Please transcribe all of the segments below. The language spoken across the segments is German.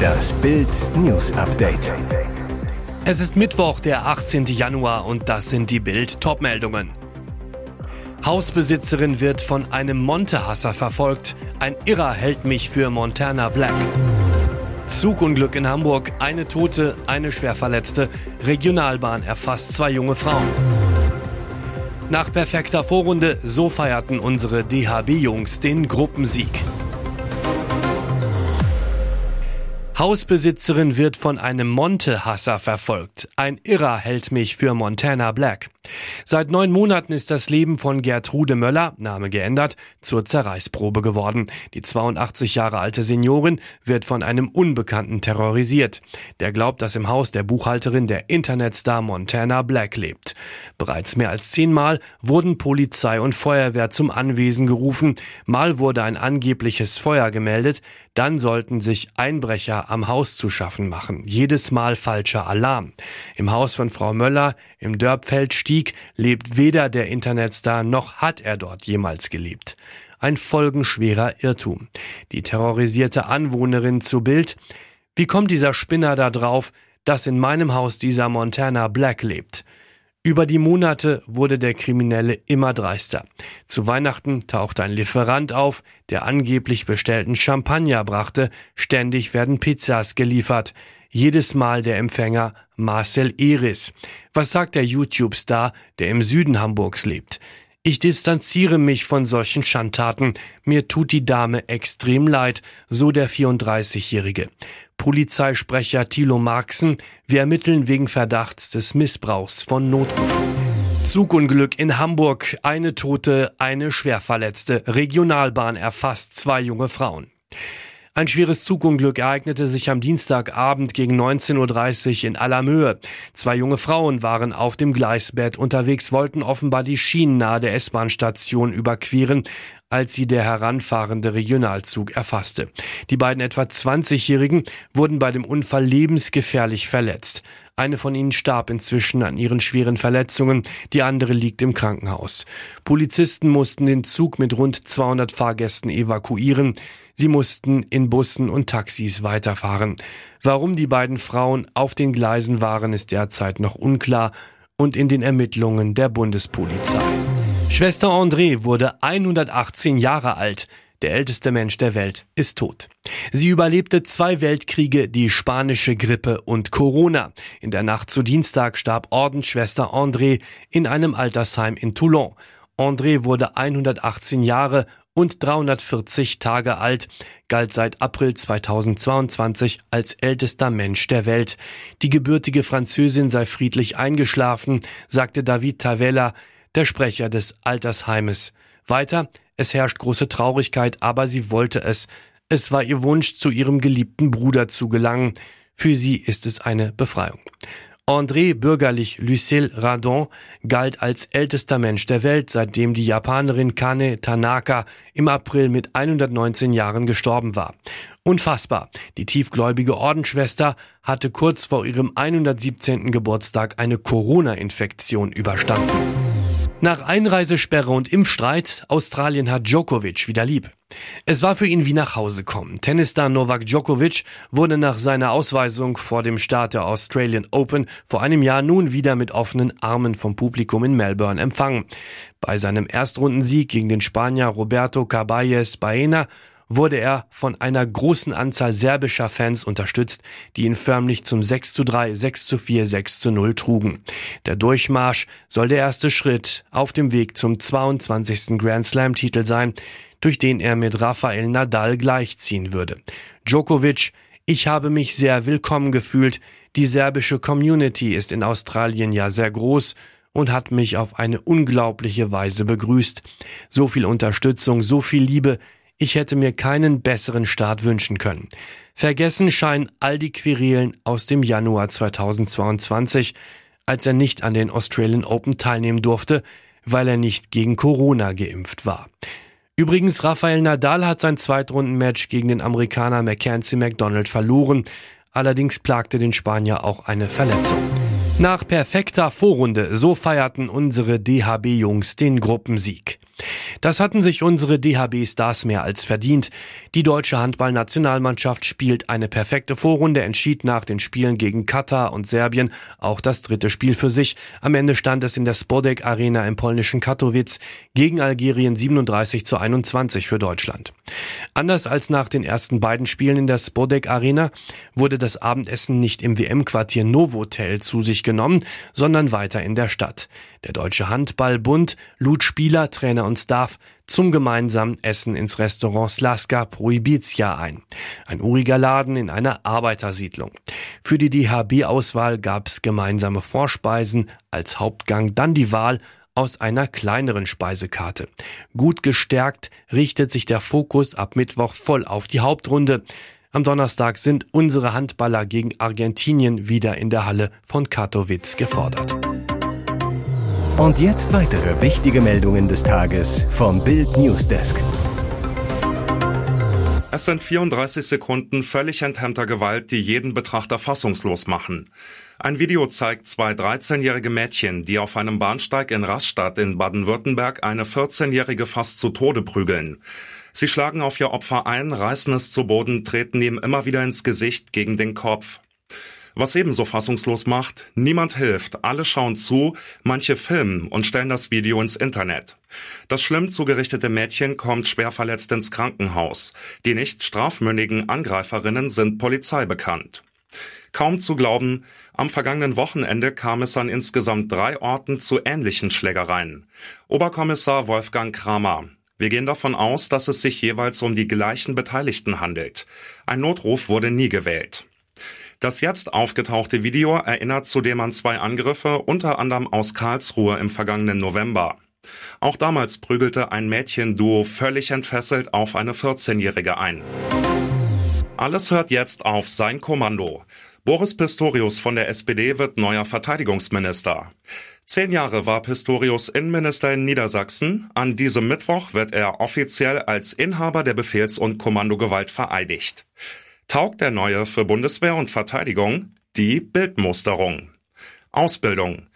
Das Bild News Update. Es ist Mittwoch, der 18. Januar und das sind die Bild Topmeldungen. Hausbesitzerin wird von einem Montehasser verfolgt. Ein Irrer hält mich für Montana Black. Zugunglück in Hamburg. Eine Tote, eine Schwerverletzte. Regionalbahn erfasst zwei junge Frauen. Nach perfekter Vorrunde, so feierten unsere DHB-Jungs den Gruppensieg. Hausbesitzerin wird von einem Monte-Hasser verfolgt. Ein Irrer hält mich für Montana Black. Seit neun Monaten ist das Leben von Gertrude Möller, Name geändert, zur Zerreißprobe geworden. Die 82 Jahre alte Seniorin wird von einem Unbekannten terrorisiert. Der glaubt, dass im Haus der Buchhalterin der Internetstar Montana Black lebt. Bereits mehr als zehnmal wurden Polizei und Feuerwehr zum Anwesen gerufen. Mal wurde ein angebliches Feuer gemeldet. Dann sollten sich Einbrecher am Haus zu schaffen machen. Jedes Mal falscher Alarm. Im Haus von Frau Möller im Dörpfeld stieg, lebt weder der Internetstar noch hat er dort jemals gelebt. Ein folgenschwerer Irrtum. Die terrorisierte Anwohnerin zu Bild. Wie kommt dieser Spinner da drauf, dass in meinem Haus dieser Montana Black lebt? Über die Monate wurde der Kriminelle immer dreister. Zu Weihnachten tauchte ein Lieferant auf, der angeblich bestellten Champagner brachte, ständig werden Pizzas geliefert. Jedes Mal der Empfänger Marcel Eris. Was sagt der YouTube-Star, der im Süden Hamburgs lebt? Ich distanziere mich von solchen Schandtaten. Mir tut die Dame extrem leid, so der 34-Jährige. Polizeisprecher Thilo Marxen, wir ermitteln wegen Verdachts des Missbrauchs von Notrufen. Zugunglück in Hamburg. Eine Tote, eine Schwerverletzte. Regionalbahn erfasst zwei junge Frauen. Ein schweres Zugunglück ereignete sich am Dienstagabend gegen 19.30 Uhr in Allermöhe. Zwei junge Frauen waren auf dem Gleisbett unterwegs, wollten offenbar die Schienen nahe der S-Bahn-Station überqueren, als sie der heranfahrende Regionalzug erfasste. Die beiden etwa 20-Jährigen wurden bei dem Unfall lebensgefährlich verletzt. Eine von ihnen starb inzwischen an ihren schweren Verletzungen, die andere liegt im Krankenhaus. Polizisten mussten den Zug mit rund 200 Fahrgästen evakuieren. Sie mussten in Bussen und Taxis weiterfahren. Warum die beiden Frauen auf den Gleisen waren, ist derzeit noch unklar und in den Ermittlungen der Bundespolizei. Schwester André wurde 118 Jahre alt. Der älteste Mensch der Welt ist tot. Sie überlebte zwei Weltkriege, die spanische Grippe und Corona. In der Nacht zu Dienstag starb Ordensschwester André in einem Altersheim in Toulon. André wurde 118 Jahre und 340 Tage alt, galt seit April 2022 als ältester Mensch der Welt. Die gebürtige Französin sei friedlich eingeschlafen, sagte David Tavella, der Sprecher des Altersheimes. Weiter, es herrscht große Traurigkeit, aber sie wollte es. Es war ihr Wunsch, zu ihrem geliebten Bruder zu gelangen. Für sie ist es eine Befreiung. André bürgerlich Lucille Radon galt als ältester Mensch der Welt, seitdem die Japanerin Kane Tanaka im April mit 119 Jahren gestorben war. Unfassbar. Die tiefgläubige Ordensschwester hatte kurz vor ihrem 117. Geburtstag eine Corona-Infektion überstanden. Nach Einreisesperre und Impfstreit, Australien hat Djokovic wieder lieb. Es war für ihn wie nach Hause kommen. Tennisstar Novak Djokovic wurde nach seiner Ausweisung vor dem Start der Australian Open vor einem Jahr nun wieder mit offenen Armen vom Publikum in Melbourne empfangen. Bei seinem Erstrundensieg gegen den Spanier Roberto Caballes Baena wurde er von einer großen Anzahl serbischer Fans unterstützt, die ihn förmlich zum 6 zu 3, 6 zu 4, 6 zu 0 trugen. Der Durchmarsch soll der erste Schritt auf dem Weg zum 22. Grand Slam Titel sein, durch den er mit Rafael Nadal gleichziehen würde. Djokovic, ich habe mich sehr willkommen gefühlt. Die serbische Community ist in Australien ja sehr groß und hat mich auf eine unglaubliche Weise begrüßt. So viel Unterstützung, so viel Liebe, ich hätte mir keinen besseren Start wünschen können. Vergessen scheinen all die Querelen aus dem Januar 2022, als er nicht an den Australian Open teilnehmen durfte, weil er nicht gegen Corona geimpft war. Übrigens, Rafael Nadal hat sein Zweitrundenmatch gegen den Amerikaner Mackenzie McDonald verloren. Allerdings plagte den Spanier auch eine Verletzung. Nach perfekter Vorrunde, so feierten unsere DHB-Jungs den Gruppensieg. Das hatten sich unsere DHB-Stars mehr als verdient. Die deutsche Handballnationalmannschaft spielt eine perfekte Vorrunde, entschied nach den Spielen gegen Katar und Serbien auch das dritte Spiel für sich. Am Ende stand es in der Spodek Arena im polnischen Katowice gegen Algerien 37 zu 21 für Deutschland. Anders als nach den ersten beiden Spielen in der Spodek Arena wurde das Abendessen nicht im WM-Quartier Novotel zu sich genommen, sondern weiter in der Stadt. Der Deutsche Handballbund lud Spieler, Trainer und Staff zum gemeinsamen Essen ins Restaurant Slaska Prohibitia ein. Ein uriger Laden in einer Arbeitersiedlung. Für die DHB-Auswahl gab's gemeinsame Vorspeisen, als Hauptgang dann die Wahl aus einer kleineren Speisekarte. Gut gestärkt richtet sich der Fokus ab Mittwoch voll auf die Hauptrunde. Am Donnerstag sind unsere Handballer gegen Argentinien wieder in der Halle von Katowice gefordert. Und jetzt weitere wichtige Meldungen des Tages vom Bild Newsdesk. Es sind 34 Sekunden völlig enthemmter Gewalt, die jeden Betrachter fassungslos machen. Ein Video zeigt zwei 13-jährige Mädchen, die auf einem Bahnsteig in Rastatt in Baden-Württemberg eine 14-jährige fast zu Tode prügeln. Sie schlagen auf ihr Opfer ein, reißen es zu Boden, treten ihm immer wieder ins Gesicht gegen den Kopf. Was ebenso fassungslos macht, niemand hilft, alle schauen zu, manche filmen und stellen das Video ins Internet. Das schlimm zugerichtete Mädchen kommt schwer verletzt ins Krankenhaus. Die nicht strafmündigen Angreiferinnen sind Polizei bekannt. Kaum zu glauben, am vergangenen Wochenende kam es an insgesamt drei Orten zu ähnlichen Schlägereien. Oberkommissar Wolfgang Kramer. Wir gehen davon aus, dass es sich jeweils um die gleichen Beteiligten handelt. Ein Notruf wurde nie gewählt. Das jetzt aufgetauchte Video erinnert zudem an zwei Angriffe, unter anderem aus Karlsruhe im vergangenen November. Auch damals prügelte ein Mädchenduo völlig entfesselt auf eine 14-Jährige ein. Alles hört jetzt auf sein Kommando. Boris Pistorius von der SPD wird neuer Verteidigungsminister. Zehn Jahre war Pistorius Innenminister in Niedersachsen. An diesem Mittwoch wird er offiziell als Inhaber der Befehls- und Kommandogewalt vereidigt taugt der neue für Bundeswehr und Verteidigung die Bildmusterung. Ausbildung.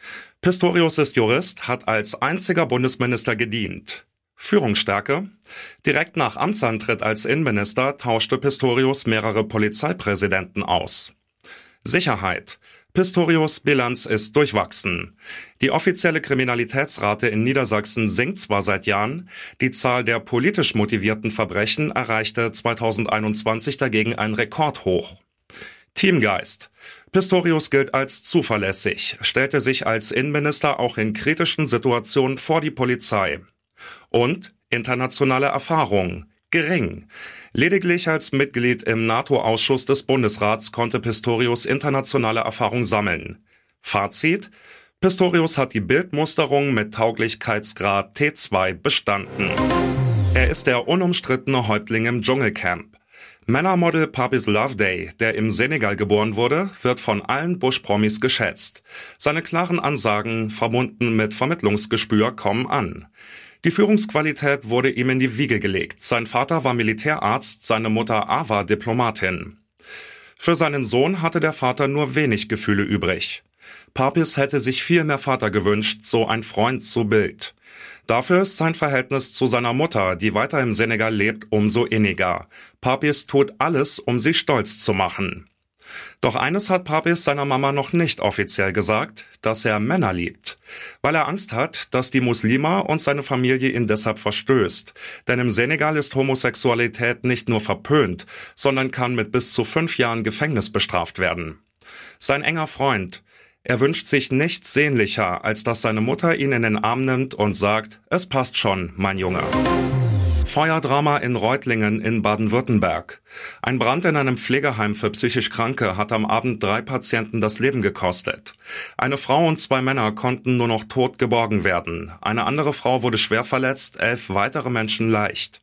Pistorius ist Jurist, hat als einziger Bundesminister gedient. Führungsstärke. Direkt nach Amtsantritt als Innenminister tauschte Pistorius mehrere Polizeipräsidenten aus. Sicherheit. Pistorius Bilanz ist durchwachsen. Die offizielle Kriminalitätsrate in Niedersachsen sinkt zwar seit Jahren, die Zahl der politisch motivierten Verbrechen erreichte 2021 dagegen ein Rekordhoch. Teamgeist. Pistorius gilt als zuverlässig, stellte sich als Innenminister auch in kritischen Situationen vor die Polizei. Und internationale Erfahrung gering. Lediglich als Mitglied im NATO-Ausschuss des Bundesrats konnte Pistorius internationale Erfahrung sammeln. Fazit Pistorius hat die Bildmusterung mit Tauglichkeitsgrad T2 bestanden. Er ist der unumstrittene Häuptling im Dschungelcamp. Männermodel Papis Loveday, der im Senegal geboren wurde, wird von allen Bush-Promis geschätzt. Seine klaren Ansagen, verbunden mit Vermittlungsgespür, kommen an. Die Führungsqualität wurde ihm in die Wiege gelegt. Sein Vater war Militärarzt, seine Mutter Ava Diplomatin. Für seinen Sohn hatte der Vater nur wenig Gefühle übrig. Papis hätte sich viel mehr Vater gewünscht, so ein Freund zu Bild. Dafür ist sein Verhältnis zu seiner Mutter, die weiter im Senegal lebt, umso inniger. Papis tut alles, um sie stolz zu machen. Doch eines hat Papis seiner Mama noch nicht offiziell gesagt, dass er Männer liebt, weil er Angst hat, dass die Muslima und seine Familie ihn deshalb verstößt. Denn im Senegal ist Homosexualität nicht nur verpönt, sondern kann mit bis zu fünf Jahren Gefängnis bestraft werden. Sein enger Freund, er wünscht sich nichts sehnlicher, als dass seine Mutter ihn in den Arm nimmt und sagt, es passt schon, mein Junge. Feuerdrama in Reutlingen in Baden-Württemberg. Ein Brand in einem Pflegeheim für psychisch Kranke hat am Abend drei Patienten das Leben gekostet. Eine Frau und zwei Männer konnten nur noch tot geborgen werden. Eine andere Frau wurde schwer verletzt, elf weitere Menschen leicht.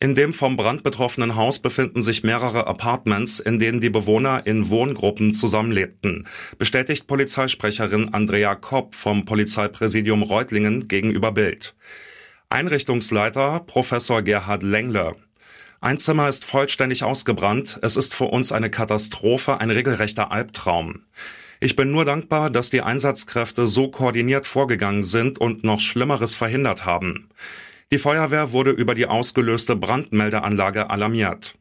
In dem vom Brand betroffenen Haus befinden sich mehrere Apartments, in denen die Bewohner in Wohngruppen zusammenlebten, bestätigt Polizeisprecherin Andrea Kopp vom Polizeipräsidium Reutlingen gegenüber Bild. Einrichtungsleiter Professor Gerhard Lengle. Ein Zimmer ist vollständig ausgebrannt. Es ist für uns eine Katastrophe, ein regelrechter Albtraum. Ich bin nur dankbar, dass die Einsatzkräfte so koordiniert vorgegangen sind und noch Schlimmeres verhindert haben. Die Feuerwehr wurde über die ausgelöste Brandmeldeanlage alarmiert.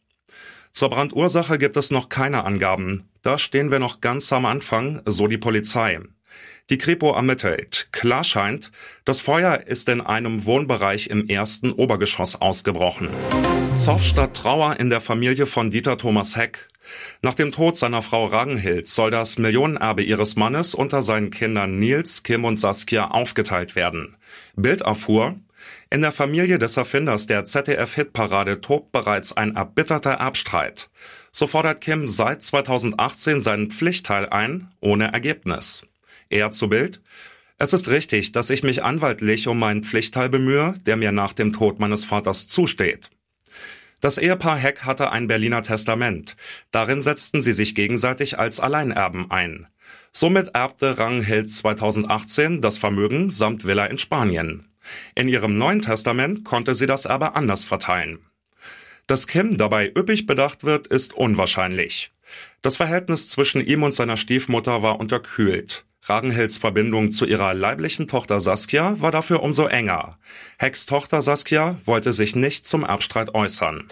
Zur Brandursache gibt es noch keine Angaben. Da stehen wir noch ganz am Anfang, so die Polizei. Die Kripo ermittelt. Klar scheint, das Feuer ist in einem Wohnbereich im ersten Obergeschoss ausgebrochen. Zoff statt Trauer in der Familie von Dieter Thomas Heck. Nach dem Tod seiner Frau Ragenhild soll das Millionenerbe ihres Mannes unter seinen Kindern Nils, Kim und Saskia aufgeteilt werden. Bild erfuhr, in der Familie des Erfinders der ZDF-Hitparade tobt bereits ein erbitterter Erbstreit. So fordert Kim seit 2018 seinen Pflichtteil ein, ohne Ergebnis. Er zu Bild. Es ist richtig, dass ich mich anwaltlich um meinen Pflichtteil bemühe, der mir nach dem Tod meines Vaters zusteht. Das Ehepaar Heck hatte ein Berliner Testament. Darin setzten sie sich gegenseitig als Alleinerben ein. Somit erbte Ranghild 2018 das Vermögen samt Villa in Spanien. In ihrem Neuen Testament konnte sie das aber anders verteilen. Dass Kim dabei üppig bedacht wird, ist unwahrscheinlich. Das Verhältnis zwischen ihm und seiner Stiefmutter war unterkühlt. Ragenhilds Verbindung zu ihrer leiblichen Tochter Saskia war dafür umso enger. Hecks Tochter Saskia wollte sich nicht zum Erbstreit äußern.